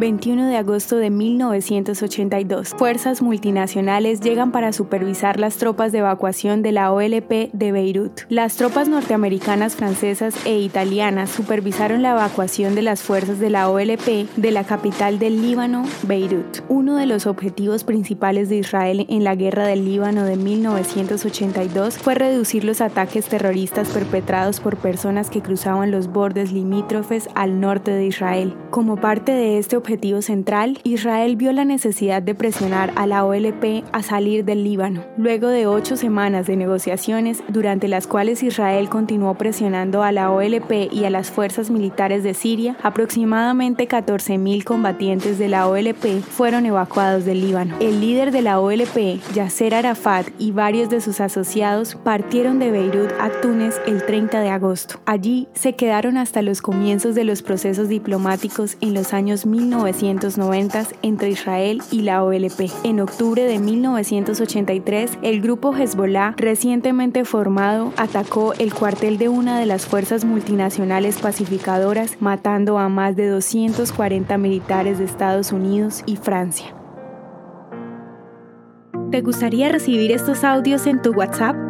21 de agosto de 1982. Fuerzas multinacionales llegan para supervisar las tropas de evacuación de la OLP de Beirut. Las tropas norteamericanas, francesas e italianas supervisaron la evacuación de las fuerzas de la OLP de la capital del Líbano, Beirut. Uno de los objetivos principales de Israel en la guerra del Líbano de 1982 fue reducir los ataques terroristas perpetrados por personas que cruzaban los bordes limítrofes al norte de Israel. Como parte de este objetivo central, Israel vio la necesidad de presionar a la OLP a salir del Líbano. Luego de ocho semanas de negociaciones, durante las cuales Israel continuó presionando a la OLP y a las fuerzas militares de Siria, aproximadamente 14.000 combatientes de la OLP fueron evacuados del Líbano. El líder de la OLP, Yasser Arafat, y varios de sus asociados partieron de Beirut a Túnez el 30 de agosto. Allí se quedaron hasta los comienzos de los procesos diplomáticos en los años 1990 entre Israel y la OLP. En octubre de 1983, el grupo Hezbollah, recientemente formado, atacó el cuartel de una de las fuerzas multinacionales pacificadoras, matando a más de 240 militares de Estados Unidos y Francia. ¿Te gustaría recibir estos audios en tu WhatsApp?